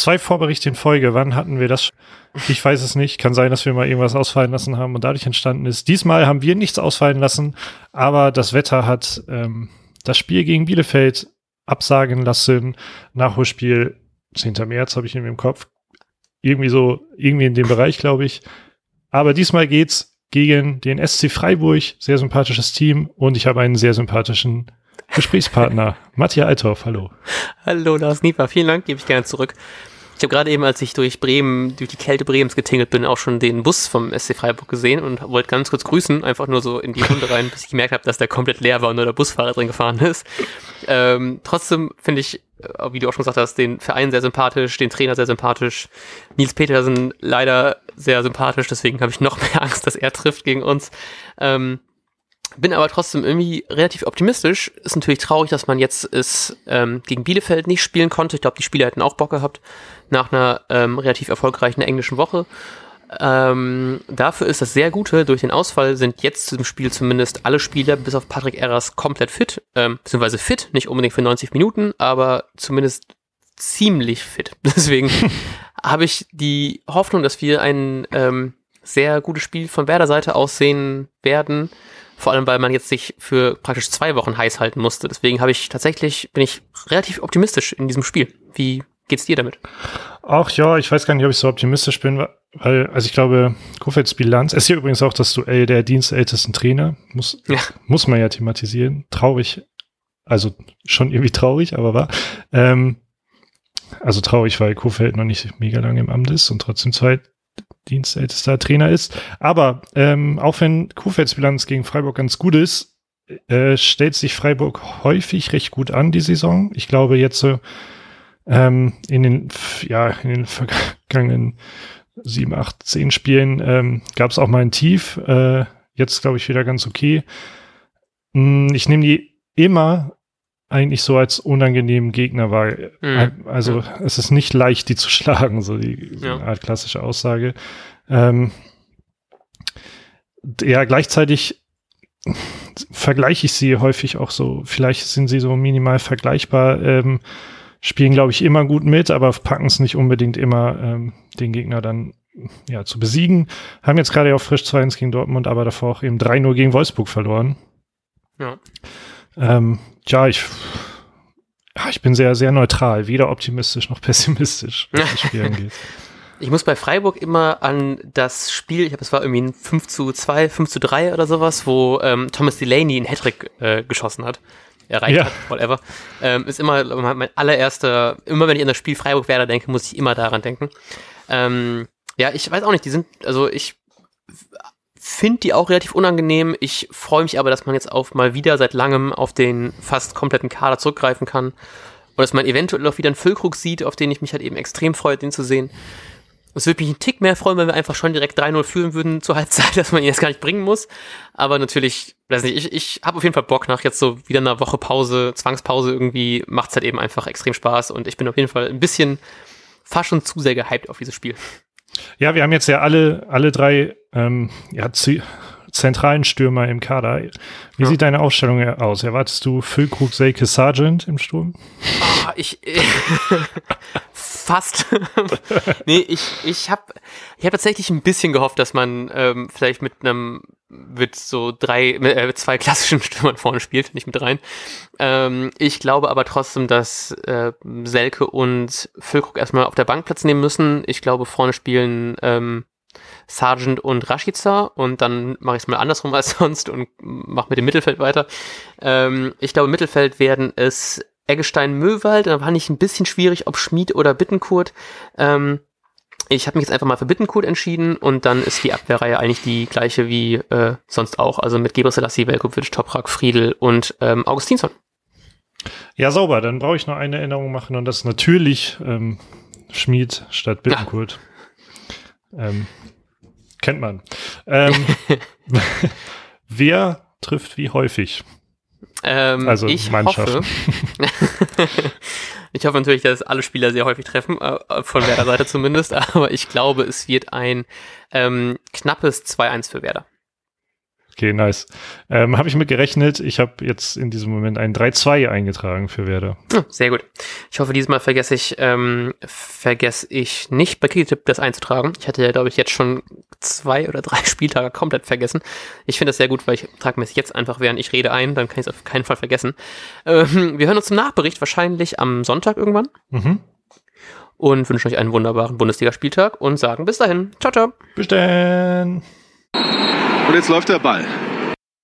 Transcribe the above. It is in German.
zwei Vorberichte in Folge. Wann hatten wir das? Ich weiß es nicht. Kann sein, dass wir mal irgendwas ausfallen lassen haben und dadurch entstanden ist. Diesmal haben wir nichts ausfallen lassen, aber das Wetter hat ähm, das Spiel gegen Bielefeld absagen lassen. Nachholspiel 10. März habe ich in im Kopf. Irgendwie so, irgendwie in dem Bereich, glaube ich. Aber diesmal geht's gegen den SC Freiburg. Sehr sympathisches Team und ich habe einen sehr sympathischen Gesprächspartner. Matthias Althoff, hallo. Hallo, Lars Nieper. Vielen Dank, gebe ich gerne zurück. Ich habe gerade eben, als ich durch Bremen, durch die Kälte Bremens getingelt bin, auch schon den Bus vom SC Freiburg gesehen und wollte ganz kurz grüßen, einfach nur so in die Runde rein, bis ich gemerkt habe, dass der komplett leer war und nur der Busfahrer drin gefahren ist. Ähm, trotzdem finde ich, äh, wie du auch schon gesagt hast, den Verein sehr sympathisch, den Trainer sehr sympathisch, Nils Petersen leider sehr sympathisch, deswegen habe ich noch mehr Angst, dass er trifft gegen uns. Ähm, bin aber trotzdem irgendwie relativ optimistisch. Ist natürlich traurig, dass man jetzt es ähm, gegen Bielefeld nicht spielen konnte. Ich glaube, die Spieler hätten auch Bock gehabt nach einer ähm, relativ erfolgreichen englischen Woche. Ähm, dafür ist das sehr Gute. Durch den Ausfall sind jetzt zum Spiel zumindest alle Spieler bis auf Patrick Erras komplett fit, ähm, beziehungsweise fit, nicht unbedingt für 90 Minuten, aber zumindest ziemlich fit. Deswegen habe ich die Hoffnung, dass wir ein ähm, sehr gutes Spiel von Werder Seite aussehen werden. Vor allem, weil man jetzt sich für praktisch zwei Wochen heiß halten musste. Deswegen habe ich tatsächlich, bin ich relativ optimistisch in diesem Spiel. Wie geht's dir damit? Ach ja, ich weiß gar nicht, ob ich so optimistisch bin, weil, also ich glaube, Kofelds Bilanz, es ist hier übrigens auch das Duell der dienstältesten Trainer, muss, ja. muss man ja thematisieren. Traurig, also schon irgendwie traurig, aber war. Ähm, also traurig, weil Kofeld noch nicht mega lange im Amt ist und trotzdem zwei dienstältester Trainer ist. Aber ähm, auch wenn Kuhfelds Bilanz gegen Freiburg ganz gut ist, äh, stellt sich Freiburg häufig recht gut an die Saison. Ich glaube jetzt so ähm, in den ja in den vergangenen sieben, acht, zehn Spielen ähm, gab es auch mal ein Tief. Äh, jetzt glaube ich wieder ganz okay. Hm, ich nehme die immer eigentlich so als unangenehmen Gegner wahr. Mhm. Also mhm. es ist nicht leicht, die zu schlagen, so die so ja. eine Art klassische Aussage. Ähm, ja, gleichzeitig vergleiche ich sie häufig auch so, vielleicht sind sie so minimal vergleichbar, ähm, spielen, glaube ich, immer gut mit, aber packen es nicht unbedingt immer, ähm, den Gegner dann ja, zu besiegen. Haben jetzt gerade auch frisch 2-1 gegen Dortmund, aber davor auch eben 3-0 gegen Wolfsburg verloren. Ja. Ähm, ja, ich, ich bin sehr, sehr neutral, weder optimistisch noch pessimistisch, was das Spiel angeht. Ich muss bei Freiburg immer an das Spiel, ich glaube, es war irgendwie ein 5 zu 2, 5 zu 3 oder sowas, wo ähm, Thomas Delaney einen Hattrick äh, geschossen hat. Erreicht ja. hat, whatever. Ähm, ist immer mein allererster, immer wenn ich an das Spiel Freiburg-Werder denke, muss ich immer daran denken. Ähm, ja, ich weiß auch nicht, die sind, also ich finde die auch relativ unangenehm. Ich freue mich aber, dass man jetzt auf mal wieder seit langem auf den fast kompletten Kader zurückgreifen kann. Und dass man eventuell auch wieder einen Füllkrug sieht, auf den ich mich halt eben extrem freue, den zu sehen. Es würde mich einen Tick mehr freuen, wenn wir einfach schon direkt 3-0 führen würden zur Halbzeit, dass man ihn jetzt gar nicht bringen muss. Aber natürlich, weiß nicht, ich, ich habe auf jeden Fall Bock nach jetzt so wieder einer Woche Pause, Zwangspause irgendwie, macht es halt eben einfach extrem Spaß und ich bin auf jeden Fall ein bisschen fast schon zu sehr gehypt auf dieses Spiel. Ja, wir haben jetzt ja alle, alle drei ähm, ja, zentralen Stürmer im Kader. Wie ja. sieht deine Aufstellung aus? Erwartest du Füllkrug, Selke, Sargent im Sturm? Oh, ich äh, fast. nee, ich ich habe ich hab tatsächlich ein bisschen gehofft, dass man ähm, vielleicht mit einem mit so drei, äh, zwei klassischen Stürmern vorne spielt, nicht mit rein. Ähm, ich glaube aber trotzdem, dass äh, Selke und Füllkrug erstmal auf der Bank Platz nehmen müssen. Ich glaube, vorne spielen ähm, Sargent und Rashica und dann mache ich es mal andersrum als sonst und mache mit dem Mittelfeld weiter. Ähm, ich glaube, Mittelfeld werden es Eggestein Möwald, da war nicht ein bisschen schwierig, ob Schmied oder Bittenkurt. Ähm, ich habe mich jetzt einfach mal für Bittenkurt entschieden und dann ist die Abwehrreihe eigentlich die gleiche wie äh, sonst auch. Also mit Gebre Selassie, Velkovic, Toprak, Friedel und ähm, Augustinsson. Ja, sauber. Dann brauche ich noch eine Erinnerung machen und das ist natürlich ähm, Schmied statt Bittenkurt. Ähm, kennt man. Ähm, wer trifft wie häufig? Ähm, also ich Mannschaften. Hoffe, ich hoffe natürlich, dass alle Spieler sehr häufig treffen, äh, von Werder Seite zumindest, aber ich glaube, es wird ein ähm, knappes 2-1 für Werder. Okay, nice. Ähm, habe ich mit gerechnet. Ich habe jetzt in diesem Moment ein 3-2 eingetragen für Werder. Oh, sehr gut. Ich hoffe, diesmal vergesse ich, ähm, vergesse ich nicht bei Kicktip das einzutragen. Ich hatte ja, glaube ich, jetzt schon zwei oder drei Spieltage komplett vergessen. Ich finde das sehr gut, weil ich trage mir es jetzt einfach, während ich rede, ein. Dann kann ich es auf keinen Fall vergessen. Ähm, wir hören uns zum Nachbericht wahrscheinlich am Sonntag irgendwann. Mhm. Und wünschen euch einen wunderbaren Bundesligaspieltag und sagen bis dahin. Ciao, ciao. Bis dann. Und jetzt läuft der Ball.